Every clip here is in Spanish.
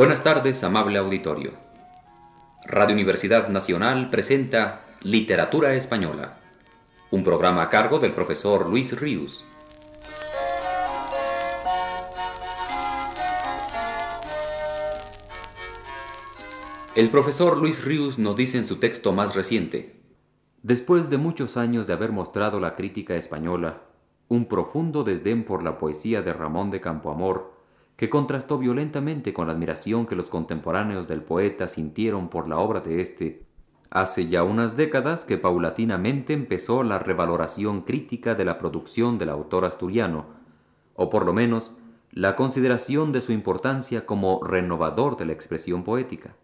Buenas tardes, amable auditorio. Radio Universidad Nacional presenta Literatura Española, un programa a cargo del profesor Luis Ríos. El profesor Luis Ríos nos dice en su texto más reciente, Después de muchos años de haber mostrado la crítica española un profundo desdén por la poesía de Ramón de Campoamor, que contrastó violentamente con la admiración que los contemporáneos del poeta sintieron por la obra de éste, hace ya unas décadas que paulatinamente empezó la revaloración crítica de la producción del autor asturiano, o por lo menos la consideración de su importancia como renovador de la expresión poética.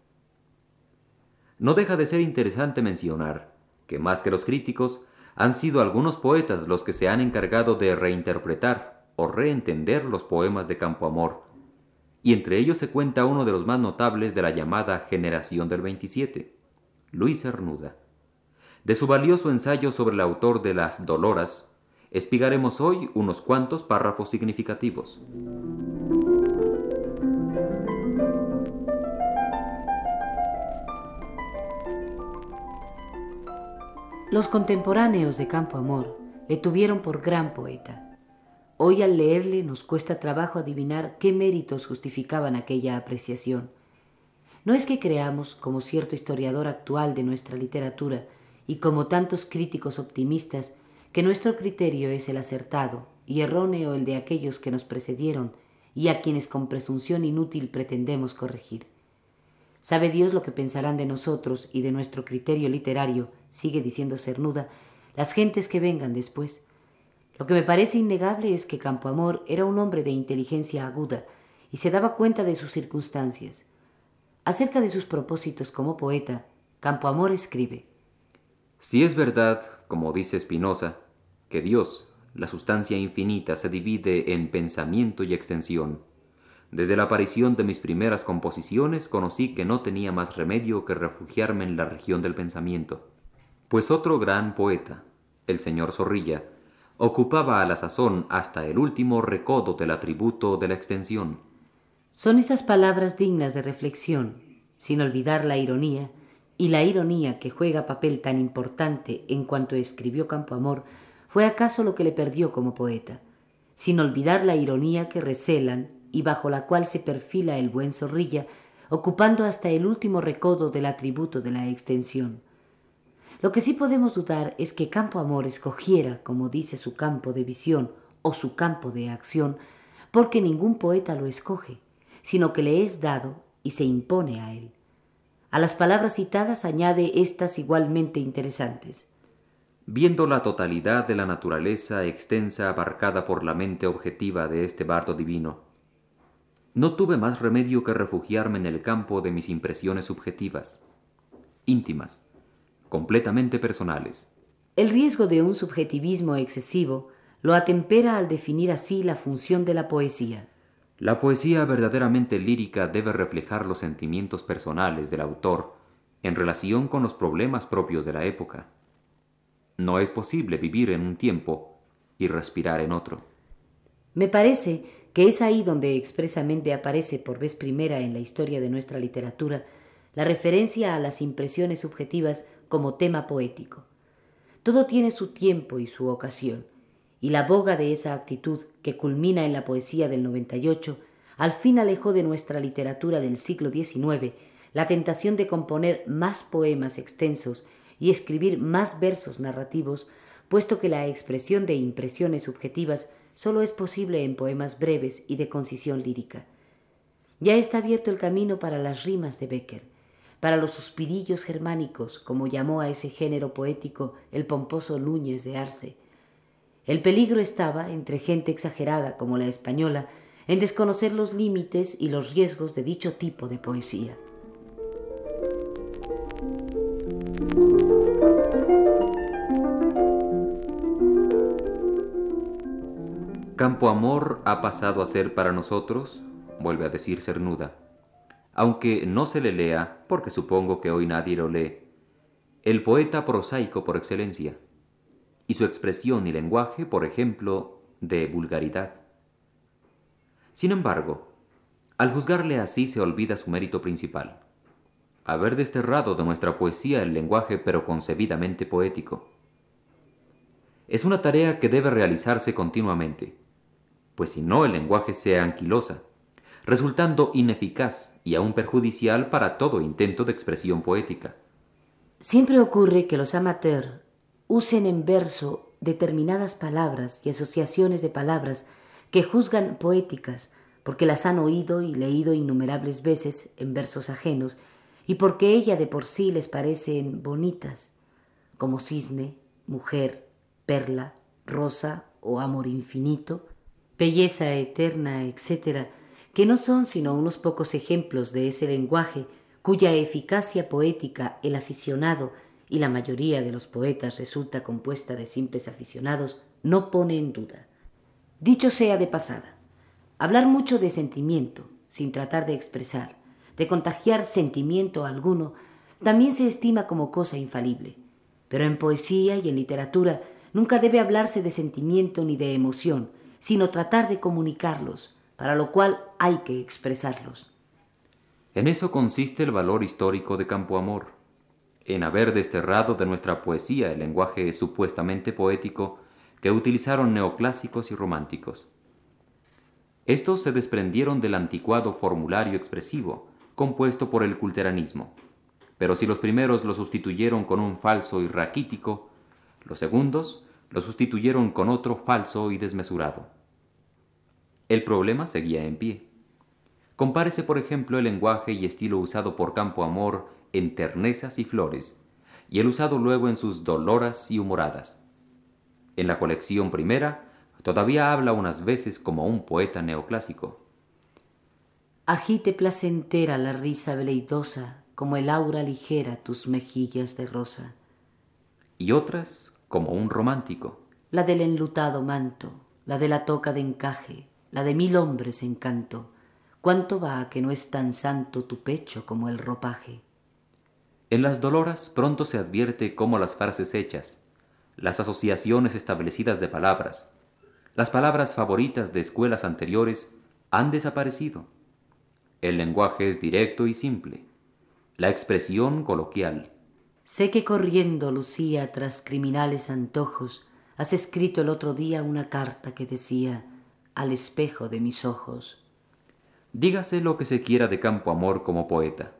No deja de ser interesante mencionar que más que los críticos, han sido algunos poetas los que se han encargado de reinterpretar o reentender los poemas de Campoamor, y entre ellos se cuenta uno de los más notables de la llamada generación del 27, Luis Cernuda. De su valioso ensayo sobre el autor de las Doloras, espigaremos hoy unos cuantos párrafos significativos. Los contemporáneos de Campo Amor le tuvieron por gran poeta. Hoy al leerle nos cuesta trabajo adivinar qué méritos justificaban aquella apreciación. No es que creamos, como cierto historiador actual de nuestra literatura y como tantos críticos optimistas, que nuestro criterio es el acertado y erróneo el de aquellos que nos precedieron y a quienes con presunción inútil pretendemos corregir. Sabe Dios lo que pensarán de nosotros y de nuestro criterio literario, sigue diciendo Cernuda, las gentes que vengan después. Lo que me parece innegable es que Campoamor era un hombre de inteligencia aguda y se daba cuenta de sus circunstancias. Acerca de sus propósitos como poeta, Campoamor escribe Si es verdad, como dice Spinoza, que Dios, la sustancia infinita, se divide en pensamiento y extensión, desde la aparición de mis primeras composiciones conocí que no tenía más remedio que refugiarme en la región del pensamiento, pues otro gran poeta, el señor Zorrilla, ocupaba a la sazón hasta el último recodo del atributo de la extensión. Son estas palabras dignas de reflexión, sin olvidar la ironía, y la ironía que juega papel tan importante en cuanto escribió Campoamor fue acaso lo que le perdió como poeta, sin olvidar la ironía que recelan y bajo la cual se perfila el buen zorrilla, ocupando hasta el último recodo del atributo de la extensión. Lo que sí podemos dudar es que Campo Amor escogiera, como dice su campo de visión o su campo de acción, porque ningún poeta lo escoge, sino que le es dado y se impone a él. A las palabras citadas añade estas igualmente interesantes. Viendo la totalidad de la naturaleza extensa abarcada por la mente objetiva de este bardo divino, no tuve más remedio que refugiarme en el campo de mis impresiones subjetivas, íntimas, completamente personales. El riesgo de un subjetivismo excesivo lo atempera al definir así la función de la poesía. La poesía verdaderamente lírica debe reflejar los sentimientos personales del autor en relación con los problemas propios de la época. No es posible vivir en un tiempo y respirar en otro. Me parece que es ahí donde expresamente aparece por vez primera en la historia de nuestra literatura la referencia a las impresiones subjetivas como tema poético. Todo tiene su tiempo y su ocasión, y la boga de esa actitud que culmina en la poesía del 98 al fin alejó de nuestra literatura del siglo XIX la tentación de componer más poemas extensos y escribir más versos narrativos, puesto que la expresión de impresiones subjetivas solo es posible en poemas breves y de concisión lírica. Ya está abierto el camino para las rimas de Becker, para los suspirillos germánicos, como llamó a ese género poético el pomposo Núñez de Arce. El peligro estaba, entre gente exagerada como la española, en desconocer los límites y los riesgos de dicho tipo de poesía. Campo Amor ha pasado a ser para nosotros, vuelve a decir Cernuda, aunque no se le lea, porque supongo que hoy nadie lo lee, el poeta prosaico por excelencia, y su expresión y lenguaje, por ejemplo, de vulgaridad. Sin embargo, Al juzgarle así se olvida su mérito principal, haber desterrado de nuestra poesía el lenguaje pero concebidamente poético. Es una tarea que debe realizarse continuamente, pues si no el lenguaje se anquilosa, resultando ineficaz y aún perjudicial para todo intento de expresión poética. Siempre ocurre que los amateurs usen en verso determinadas palabras y asociaciones de palabras que juzgan poéticas porque las han oído y leído innumerables veces en versos ajenos y porque ella de por sí les parecen bonitas, como cisne, mujer, perla, rosa o amor infinito, belleza eterna, etc., que no son sino unos pocos ejemplos de ese lenguaje cuya eficacia poética el aficionado y la mayoría de los poetas resulta compuesta de simples aficionados, no pone en duda. Dicho sea de pasada, hablar mucho de sentimiento, sin tratar de expresar, de contagiar sentimiento alguno, también se estima como cosa infalible. Pero en poesía y en literatura nunca debe hablarse de sentimiento ni de emoción, sino tratar de comunicarlos, para lo cual hay que expresarlos. En eso consiste el valor histórico de Campoamor, en haber desterrado de nuestra poesía el lenguaje supuestamente poético que utilizaron neoclásicos y románticos. Estos se desprendieron del anticuado formulario expresivo, compuesto por el culteranismo, pero si los primeros lo sustituyeron con un falso y raquítico, los segundos lo sustituyeron con otro falso y desmesurado. El problema seguía en pie. Compárese, por ejemplo, el lenguaje y estilo usado por Campo Amor en Ternezas y Flores, y el usado luego en sus Doloras y Humoradas. En la colección primera, todavía habla unas veces como un poeta neoclásico. Agite placentera la risa veleidosa, como el aura ligera tus mejillas de rosa. Y otras como un romántico. La del enlutado manto, la de la toca de encaje, la de mil hombres encanto, cuánto va que no es tan santo tu pecho como el ropaje. En las doloras pronto se advierte cómo las frases hechas, las asociaciones establecidas de palabras, las palabras favoritas de escuelas anteriores han desaparecido. El lenguaje es directo y simple, la expresión coloquial. Sé que corriendo, Lucía, tras criminales antojos, has escrito el otro día una carta que decía al espejo de mis ojos. Dígase lo que se quiera de Campo Amor como poeta.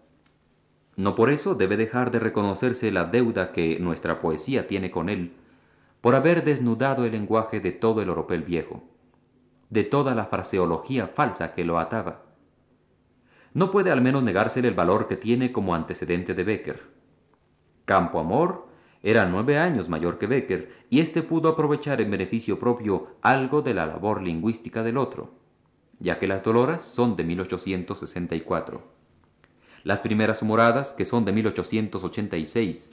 No por eso debe dejar de reconocerse la deuda que nuestra poesía tiene con él, por haber desnudado el lenguaje de todo el oropel viejo, de toda la fraseología falsa que lo ataba. No puede al menos negársele el valor que tiene como antecedente de Becker. Campo Amor era nueve años mayor que Becker y éste pudo aprovechar en beneficio propio algo de la labor lingüística del otro, ya que las Doloras son de 1864, las primeras humoradas que son de 1886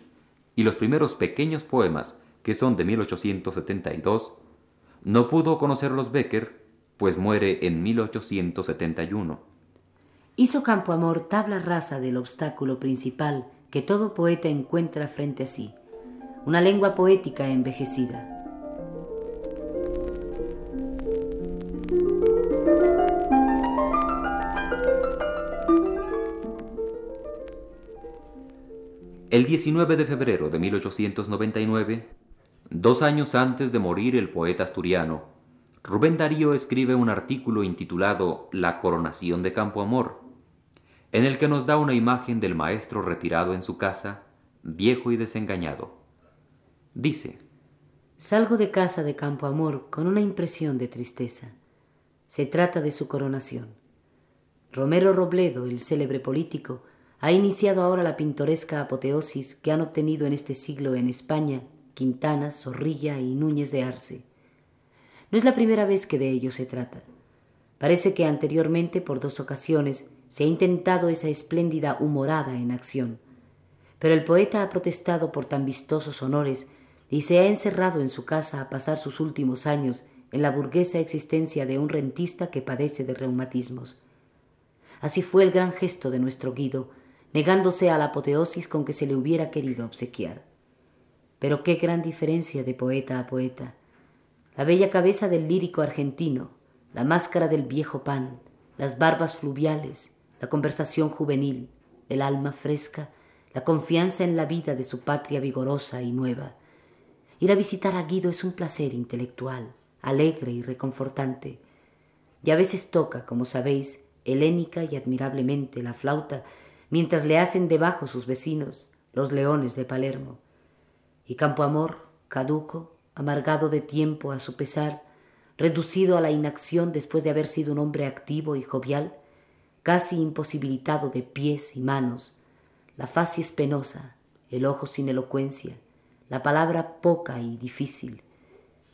y los primeros pequeños poemas que son de 1872, no pudo conocerlos Becker, pues muere en 1871. Hizo Campo Amor tabla rasa del obstáculo principal que todo poeta encuentra frente a sí, una lengua poética envejecida. El 19 de febrero de 1899, dos años antes de morir el poeta asturiano, Rubén Darío escribe un artículo intitulado La coronación de Campo Amor, en el que nos da una imagen del maestro retirado en su casa, viejo y desengañado. Dice, Salgo de casa de Campo Amor con una impresión de tristeza. Se trata de su coronación. Romero Robledo, el célebre político, ha iniciado ahora la pintoresca apoteosis que han obtenido en este siglo en España Quintana, Zorrilla y Núñez de Arce. No es la primera vez que de ello se trata. Parece que anteriormente por dos ocasiones se ha intentado esa espléndida humorada en acción, pero el poeta ha protestado por tan vistosos honores y se ha encerrado en su casa a pasar sus últimos años en la burguesa existencia de un rentista que padece de reumatismos. Así fue el gran gesto de nuestro Guido, negándose a la apoteosis con que se le hubiera querido obsequiar. Pero qué gran diferencia de poeta a poeta. La bella cabeza del lírico argentino, la máscara del viejo pan, las barbas fluviales, la conversación juvenil, el alma fresca, la confianza en la vida de su patria vigorosa y nueva. Ir a visitar a Guido es un placer intelectual, alegre y reconfortante. Y a veces toca, como sabéis, helénica y admirablemente la flauta, mientras le hacen debajo sus vecinos, los leones de Palermo. Y Campoamor, caduco, amargado de tiempo a su pesar, reducido a la inacción después de haber sido un hombre activo y jovial, casi imposibilitado de pies y manos, la faz es penosa, el ojo sin elocuencia, la palabra poca y difícil,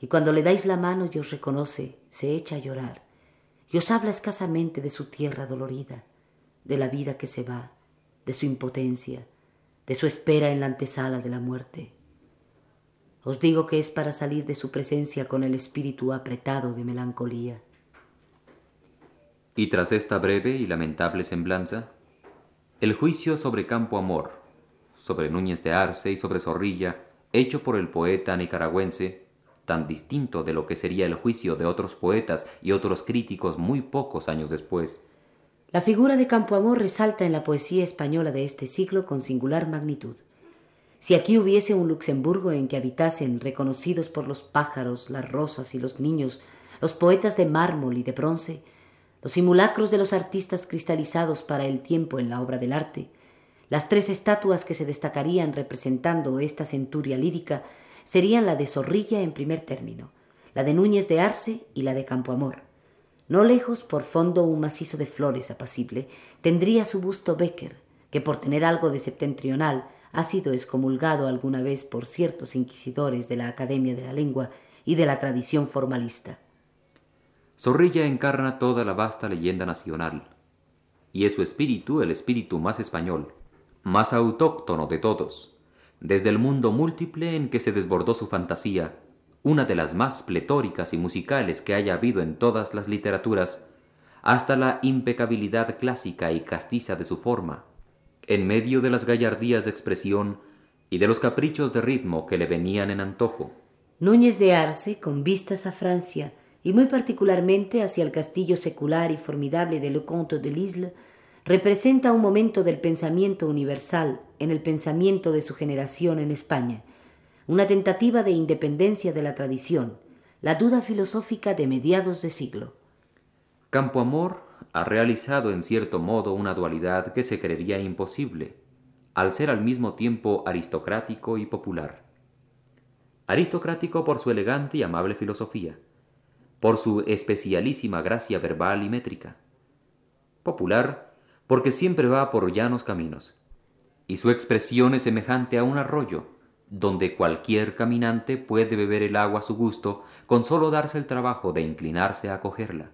y cuando le dais la mano y os reconoce, se echa a llorar, y os habla escasamente de su tierra dolorida, de la vida que se va, de su impotencia, de su espera en la antesala de la muerte. Os digo que es para salir de su presencia con el espíritu apretado de melancolía. Y tras esta breve y lamentable semblanza, el juicio sobre Campo Amor, sobre Núñez de Arce y sobre Zorrilla, hecho por el poeta nicaragüense, tan distinto de lo que sería el juicio de otros poetas y otros críticos muy pocos años después. La figura de Campo Amor resalta en la poesía española de este siglo con singular magnitud. Si aquí hubiese un Luxemburgo en que habitasen, reconocidos por los pájaros, las rosas y los niños, los poetas de mármol y de bronce, los simulacros de los artistas cristalizados para el tiempo en la obra del arte, las tres estatuas que se destacarían representando esta centuria lírica serían la de Zorrilla en primer término, la de Núñez de Arce y la de Campoamor. No lejos, por fondo un macizo de flores apacible, tendría su busto Becker, que por tener algo de septentrional ha sido excomulgado alguna vez por ciertos inquisidores de la Academia de la Lengua y de la tradición formalista. Zorrilla encarna toda la vasta leyenda nacional, y es su espíritu el espíritu más español, más autóctono de todos, desde el mundo múltiple en que se desbordó su fantasía, una de las más pletóricas y musicales que haya habido en todas las literaturas, hasta la impecabilidad clásica y castiza de su forma, en medio de las gallardías de expresión y de los caprichos de ritmo que le venían en antojo. Núñez de Arce, con vistas a Francia, y muy particularmente hacia el castillo secular y formidable de Le Comte de Lisle, representa un momento del pensamiento universal en el pensamiento de su generación en España, una tentativa de independencia de la tradición, la duda filosófica de mediados de siglo. Campoamor ha realizado en cierto modo una dualidad que se creería imposible, al ser al mismo tiempo aristocrático y popular. Aristocrático por su elegante y amable filosofía, por su especialísima gracia verbal y métrica. Popular, porque siempre va por llanos caminos, y su expresión es semejante a un arroyo, donde cualquier caminante puede beber el agua a su gusto con solo darse el trabajo de inclinarse a cogerla.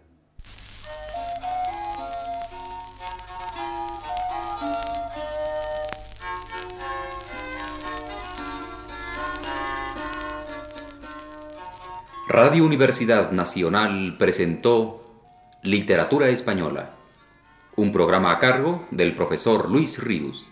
Radio Universidad Nacional presentó Literatura Española, un programa a cargo del profesor Luis Ríos.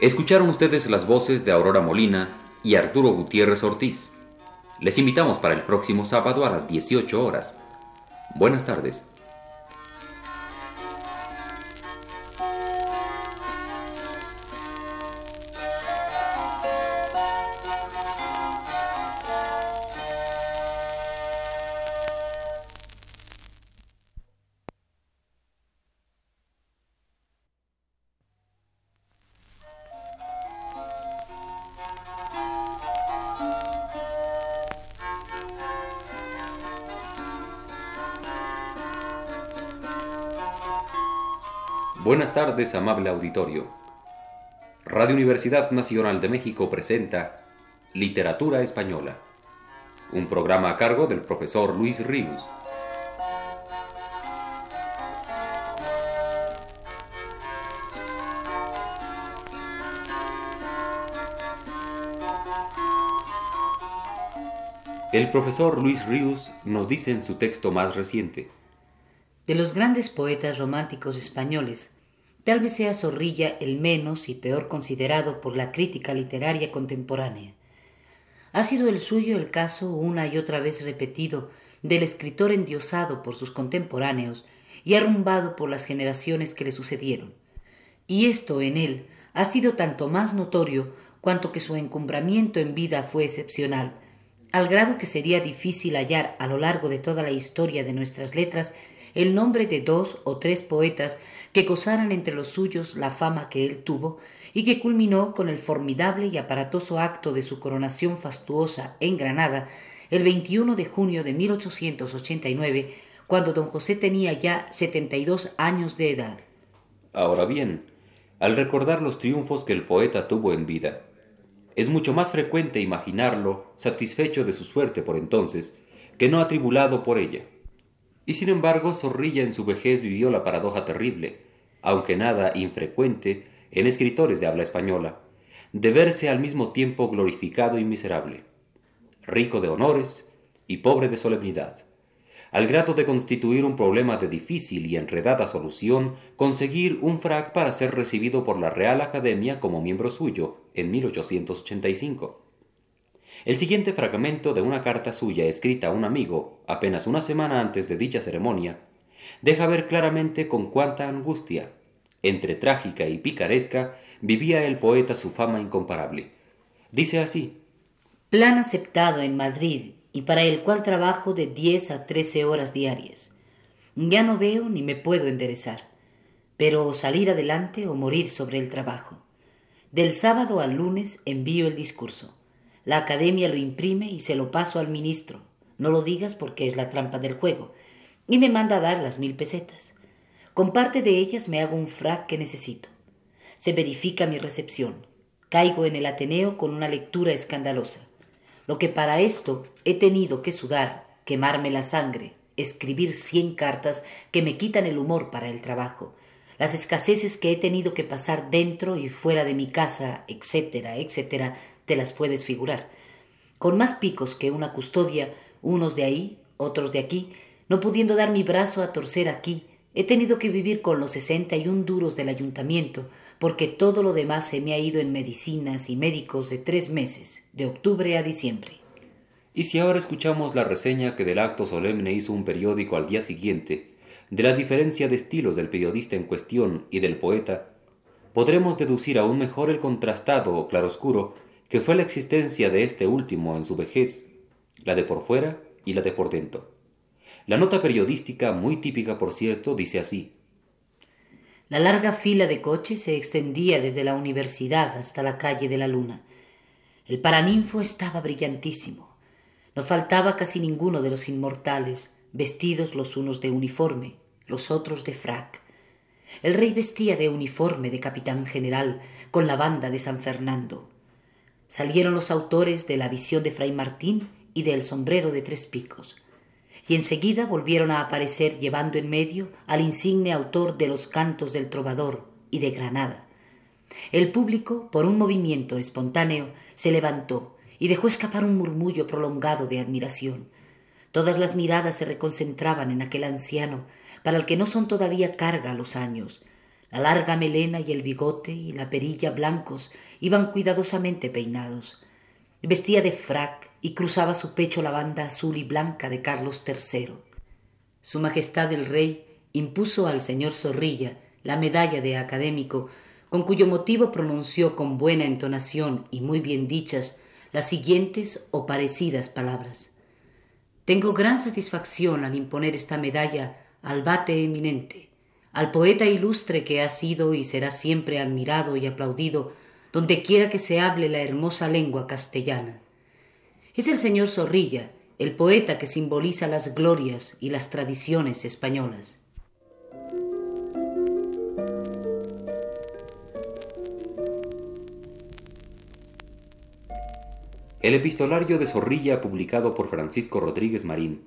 Escucharon ustedes las voces de Aurora Molina y Arturo Gutiérrez Ortiz. Les invitamos para el próximo sábado a las 18 horas. Buenas tardes. Tardes, amable auditorio. Radio Universidad Nacional de México presenta Literatura Española, un programa a cargo del profesor Luis Ríos. El profesor Luis Ríos nos dice en su texto más reciente, de los grandes poetas románticos españoles, tal vez sea Zorrilla el menos y peor considerado por la crítica literaria contemporánea. ha sido el suyo el caso una y otra vez repetido del escritor endiosado por sus contemporáneos y arrumbado por las generaciones que le sucedieron. Y esto en él ha sido tanto más notorio cuanto que su encumbramiento en vida fue excepcional, al grado que sería difícil hallar a lo largo de toda la historia de nuestras letras el nombre de dos o tres poetas que gozaran entre los suyos la fama que él tuvo y que culminó con el formidable y aparatoso acto de su coronación fastuosa en Granada el 21 de junio de 1889, cuando don José tenía ya setenta y dos años de edad. Ahora bien, al recordar los triunfos que el poeta tuvo en vida, es mucho más frecuente imaginarlo satisfecho de su suerte por entonces que no atribulado por ella. Y sin embargo, Zorrilla en su vejez vivió la paradoja terrible, aunque nada infrecuente en escritores de habla española, de verse al mismo tiempo glorificado y miserable, rico de honores y pobre de solemnidad, al grado de constituir un problema de difícil y enredada solución conseguir un frac para ser recibido por la Real Academia como miembro suyo en 1885. El siguiente fragmento de una carta suya escrita a un amigo apenas una semana antes de dicha ceremonia deja ver claramente con cuánta angustia, entre trágica y picaresca, vivía el poeta su fama incomparable. Dice así Plan aceptado en Madrid y para el cual trabajo de diez a trece horas diarias. Ya no veo ni me puedo enderezar, pero salir adelante o morir sobre el trabajo. Del sábado al lunes envío el discurso. La academia lo imprime y se lo paso al ministro. No lo digas porque es la trampa del juego. Y me manda a dar las mil pesetas. Con parte de ellas me hago un frac que necesito. Se verifica mi recepción. Caigo en el Ateneo con una lectura escandalosa. Lo que para esto he tenido que sudar, quemarme la sangre, escribir cien cartas que me quitan el humor para el trabajo, las escaseces que he tenido que pasar dentro y fuera de mi casa, etcétera, etcétera, te las puedes figurar. Con más picos que una custodia, unos de ahí, otros de aquí, no pudiendo dar mi brazo a torcer aquí, he tenido que vivir con los sesenta y un duros del ayuntamiento, porque todo lo demás se me ha ido en medicinas y médicos de tres meses, de octubre a diciembre. Y si ahora escuchamos la reseña que del acto solemne hizo un periódico al día siguiente, de la diferencia de estilos del periodista en cuestión y del poeta, podremos deducir aún mejor el contrastado o claroscuro que fue la existencia de este último en su vejez, la de por fuera y la de por dentro. La nota periodística, muy típica por cierto, dice así la larga fila de coches se extendía desde la universidad hasta la calle de la Luna. El paraninfo estaba brillantísimo. No faltaba casi ninguno de los inmortales, vestidos los unos de uniforme, los otros de frac. El rey vestía de uniforme de capitán general con la banda de San Fernando. Salieron los autores de la visión de Fray Martín y del sombrero de tres picos y enseguida volvieron a aparecer llevando en medio al insigne autor de los cantos del trovador y de Granada. El público, por un movimiento espontáneo, se levantó y dejó escapar un murmullo prolongado de admiración. Todas las miradas se reconcentraban en aquel anciano, para el que no son todavía carga los años. La larga melena y el bigote y la perilla blancos iban cuidadosamente peinados. Vestía de frac y cruzaba su pecho la banda azul y blanca de Carlos III. Su Majestad el Rey impuso al señor Zorrilla la medalla de académico, con cuyo motivo pronunció con buena entonación y muy bien dichas las siguientes o parecidas palabras. Tengo gran satisfacción al imponer esta medalla al bate eminente, al poeta ilustre que ha sido y será siempre admirado y aplaudido donde quiera que se hable la hermosa lengua castellana. Es el señor Zorrilla, el poeta que simboliza las glorias y las tradiciones españolas. El epistolario de Zorrilla publicado por Francisco Rodríguez Marín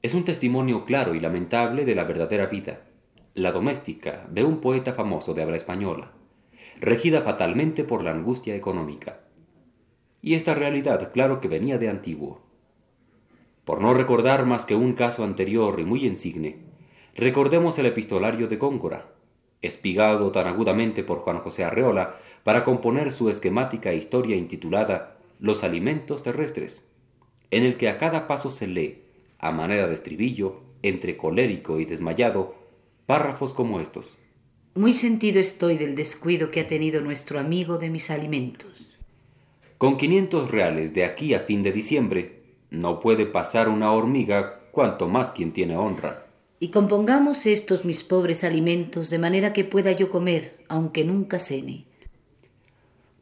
es un testimonio claro y lamentable de la verdadera vida, la doméstica, de un poeta famoso de habla española regida fatalmente por la angustia económica. Y esta realidad, claro que venía de antiguo. Por no recordar más que un caso anterior y muy insigne, recordemos el epistolario de Góngora, espigado tan agudamente por Juan José Arreola para componer su esquemática historia intitulada Los alimentos terrestres, en el que a cada paso se lee, a manera de estribillo, entre colérico y desmayado, párrafos como estos. Muy sentido estoy del descuido que ha tenido nuestro amigo de mis alimentos. Con quinientos reales de aquí a fin de diciembre, no puede pasar una hormiga, cuanto más quien tiene honra. Y compongamos estos mis pobres alimentos de manera que pueda yo comer, aunque nunca cene.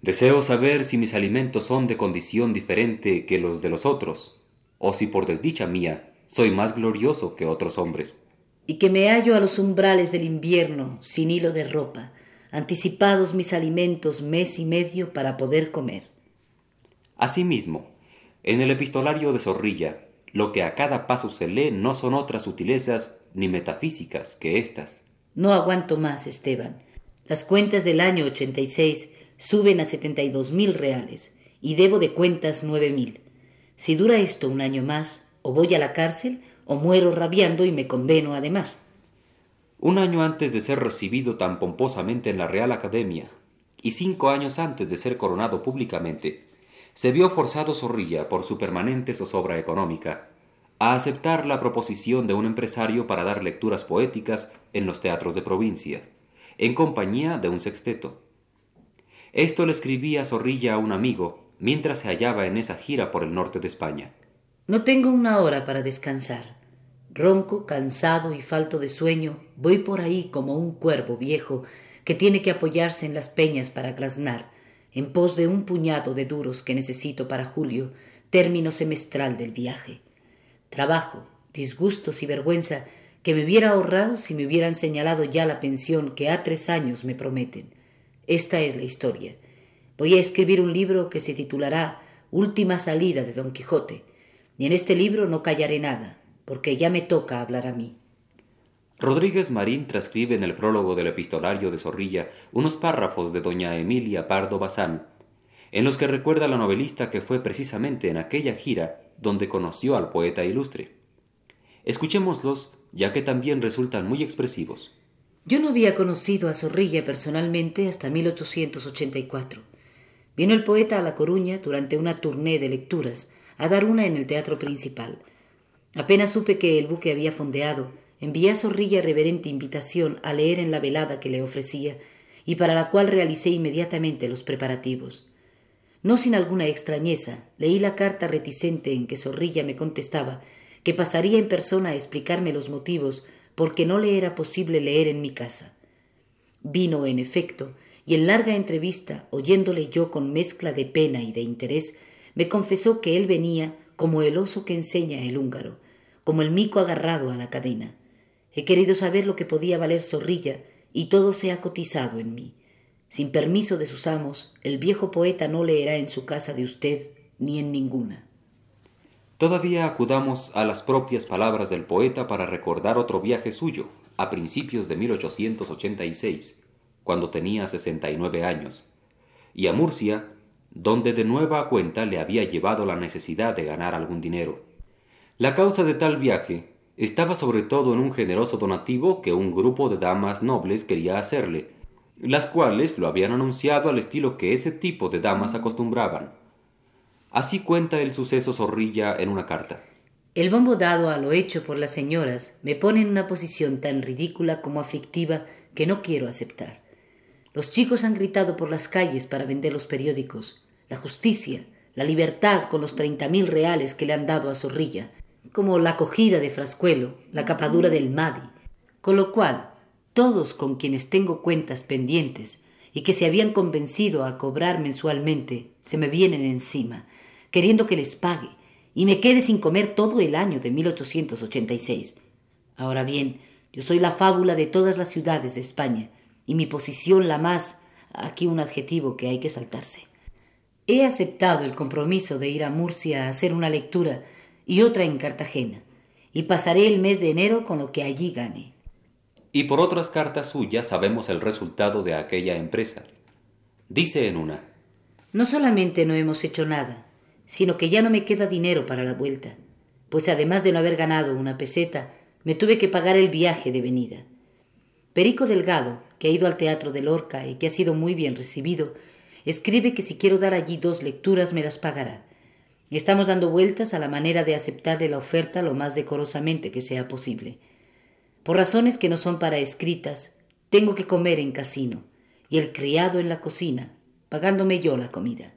Deseo saber si mis alimentos son de condición diferente que los de los otros, o si por desdicha mía soy más glorioso que otros hombres y que me hallo a los umbrales del invierno sin hilo de ropa, anticipados mis alimentos mes y medio para poder comer. Asimismo, en el epistolario de Zorrilla, lo que a cada paso se lee no son otras sutilezas ni metafísicas que éstas. No aguanto más, Esteban. Las cuentas del año 86 suben a setenta y dos mil reales y debo de cuentas nueve mil. Si dura esto un año más, o voy a la cárcel o muero rabiando y me condeno además. Un año antes de ser recibido tan pomposamente en la Real Academia, y cinco años antes de ser coronado públicamente, se vio forzado Zorrilla, por su permanente zozobra económica, a aceptar la proposición de un empresario para dar lecturas poéticas en los teatros de provincias, en compañía de un sexteto. Esto le escribía Zorrilla a un amigo mientras se hallaba en esa gira por el norte de España. No tengo una hora para descansar. Ronco, cansado y falto de sueño, voy por ahí como un cuervo viejo que tiene que apoyarse en las peñas para graznar, en pos de un puñado de duros que necesito para julio, término semestral del viaje. Trabajo, disgustos y vergüenza que me hubiera ahorrado si me hubieran señalado ya la pensión que a tres años me prometen. Esta es la historia. Voy a escribir un libro que se titulará Última salida de Don Quijote, y en este libro no callaré nada, porque ya me toca hablar a mí. Rodríguez Marín transcribe en el prólogo del epistolario de Zorrilla unos párrafos de doña Emilia Pardo Bazán, en los que recuerda a la novelista que fue precisamente en aquella gira donde conoció al poeta ilustre. Escuchémoslos, ya que también resultan muy expresivos. Yo no había conocido a Zorrilla personalmente hasta 1884. Vino el poeta a La Coruña durante una tournée de lecturas, a dar una en el teatro principal. Apenas supe que el buque había fondeado, envié a Zorrilla reverente invitación a leer en la velada que le ofrecía, y para la cual realicé inmediatamente los preparativos. No sin alguna extrañeza, leí la carta reticente en que Zorrilla me contestaba que pasaría en persona a explicarme los motivos por que no le era posible leer en mi casa. Vino, en efecto, y en larga entrevista, oyéndole yo con mezcla de pena y de interés, me confesó que él venía como el oso que enseña el húngaro, como el mico agarrado a la cadena. He querido saber lo que podía valer Zorrilla, y todo se ha cotizado en mí. Sin permiso de sus amos, el viejo poeta no leerá en su casa de usted ni en ninguna. Todavía acudamos a las propias palabras del poeta para recordar otro viaje suyo, a principios de 1886, cuando tenía sesenta y nueve años, y a Murcia, donde de nueva cuenta le había llevado la necesidad de ganar algún dinero. La causa de tal viaje estaba sobre todo en un generoso donativo que un grupo de damas nobles quería hacerle, las cuales lo habían anunciado al estilo que ese tipo de damas acostumbraban. Así cuenta el suceso Zorrilla en una carta. El bombo dado a lo hecho por las señoras me pone en una posición tan ridícula como aflictiva que no quiero aceptar. Los chicos han gritado por las calles para vender los periódicos, la justicia, la libertad con los treinta mil reales que le han dado a Zorrilla, como la acogida de Frascuelo, la capadura del Madi, con lo cual todos con quienes tengo cuentas pendientes y que se habían convencido a cobrar mensualmente se me vienen encima, queriendo que les pague y me quede sin comer todo el año de 1886. Ahora bien, yo soy la fábula de todas las ciudades de España y mi posición la más, aquí un adjetivo que hay que saltarse. He aceptado el compromiso de ir a Murcia a hacer una lectura y otra en Cartagena, y pasaré el mes de enero con lo que allí gane. Y por otras cartas suyas sabemos el resultado de aquella empresa. Dice en una No solamente no hemos hecho nada, sino que ya no me queda dinero para la vuelta, pues además de no haber ganado una peseta, me tuve que pagar el viaje de venida. Perico Delgado, que ha ido al teatro de Lorca y que ha sido muy bien recibido, escribe que si quiero dar allí dos lecturas me las pagará. Estamos dando vueltas a la manera de aceptarle la oferta lo más decorosamente que sea posible. Por razones que no son para escritas, tengo que comer en casino, y el criado en la cocina, pagándome yo la comida.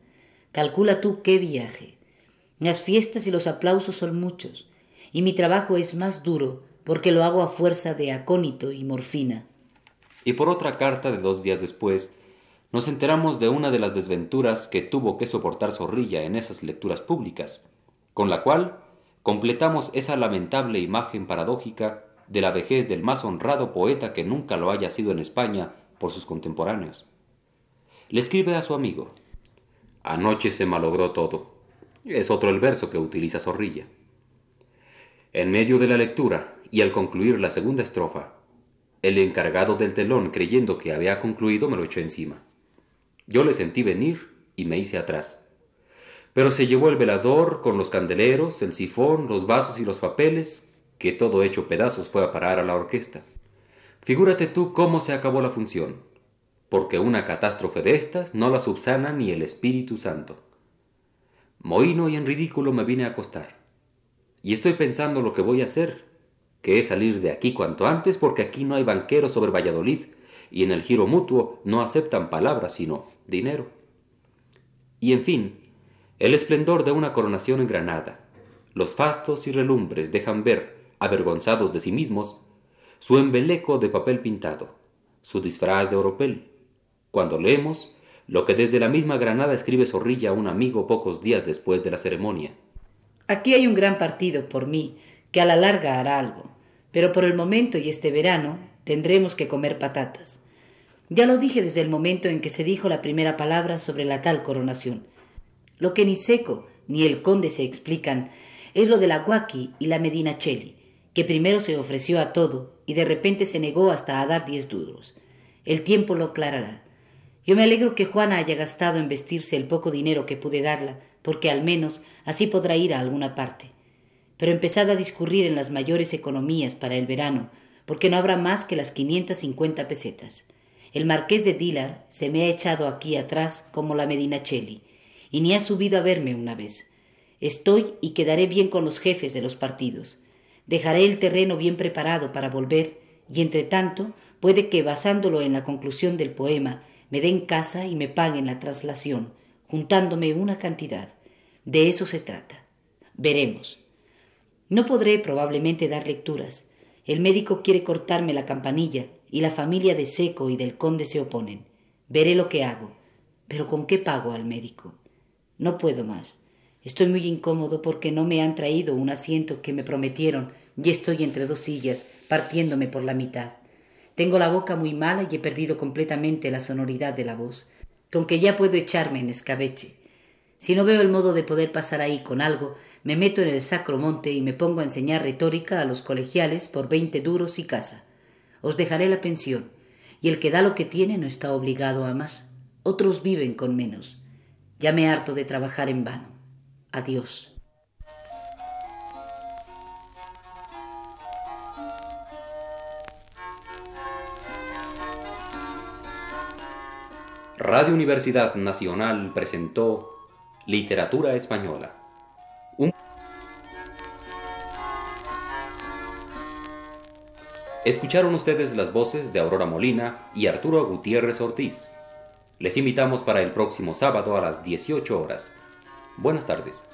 Calcula tú qué viaje. Las fiestas y los aplausos son muchos, y mi trabajo es más duro porque lo hago a fuerza de acónito y morfina. Y por otra carta de dos días después, nos enteramos de una de las desventuras que tuvo que soportar Zorrilla en esas lecturas públicas, con la cual completamos esa lamentable imagen paradójica de la vejez del más honrado poeta que nunca lo haya sido en España por sus contemporáneos. Le escribe a su amigo. Anoche se malogró todo. Es otro el verso que utiliza Zorrilla. En medio de la lectura y al concluir la segunda estrofa, el encargado del telón, creyendo que había concluido, me lo echó encima. Yo le sentí venir y me hice atrás. Pero se llevó el velador con los candeleros, el sifón, los vasos y los papeles, que todo hecho pedazos fue a parar a la orquesta. Figúrate tú cómo se acabó la función, porque una catástrofe de estas no la subsana ni el Espíritu Santo. Mohino y en ridículo me vine a acostar. Y estoy pensando lo que voy a hacer que es salir de aquí cuanto antes porque aquí no hay banqueros sobre Valladolid y en el giro mutuo no aceptan palabras sino dinero. Y en fin, el esplendor de una coronación en Granada, los fastos y relumbres dejan ver, avergonzados de sí mismos, su embeleco de papel pintado, su disfraz de oropel. Cuando leemos lo que desde la misma Granada escribe Zorrilla a un amigo pocos días después de la ceremonia. Aquí hay un gran partido por mí, que a la larga hará algo, pero por el momento y este verano tendremos que comer patatas. Ya lo dije desde el momento en que se dijo la primera palabra sobre la tal coronación. Lo que ni Seco ni el conde se explican es lo de la Guaki y la Medina Cheli, que primero se ofreció a todo y de repente se negó hasta a dar diez duros. El tiempo lo aclarará. Yo me alegro que Juana haya gastado en vestirse el poco dinero que pude darla, porque al menos así podrá ir a alguna parte pero empezad a discurrir en las mayores economías para el verano, porque no habrá más que las quinientas cincuenta pesetas. El marqués de Dilar se me ha echado aquí atrás como la Medina Cheli, y ni ha subido a verme una vez. Estoy y quedaré bien con los jefes de los partidos. Dejaré el terreno bien preparado para volver, y entre tanto puede que, basándolo en la conclusión del poema, me den casa y me paguen la traslación, juntándome una cantidad. De eso se trata. Veremos. No podré probablemente dar lecturas. El médico quiere cortarme la campanilla y la familia de Seco y del conde se oponen. Veré lo que hago. Pero ¿con qué pago al médico? No puedo más. Estoy muy incómodo porque no me han traído un asiento que me prometieron y estoy entre dos sillas, partiéndome por la mitad. Tengo la boca muy mala y he perdido completamente la sonoridad de la voz, con que ya puedo echarme en escabeche. Si no veo el modo de poder pasar ahí con algo, me meto en el sacro monte y me pongo a enseñar retórica a los colegiales por veinte duros y casa. Os dejaré la pensión, y el que da lo que tiene no está obligado a más. Otros viven con menos. Ya me harto de trabajar en vano. Adiós. Radio Universidad Nacional presentó Literatura Española. Escucharon ustedes las voces de Aurora Molina y Arturo Gutiérrez Ortiz. Les invitamos para el próximo sábado a las 18 horas. Buenas tardes.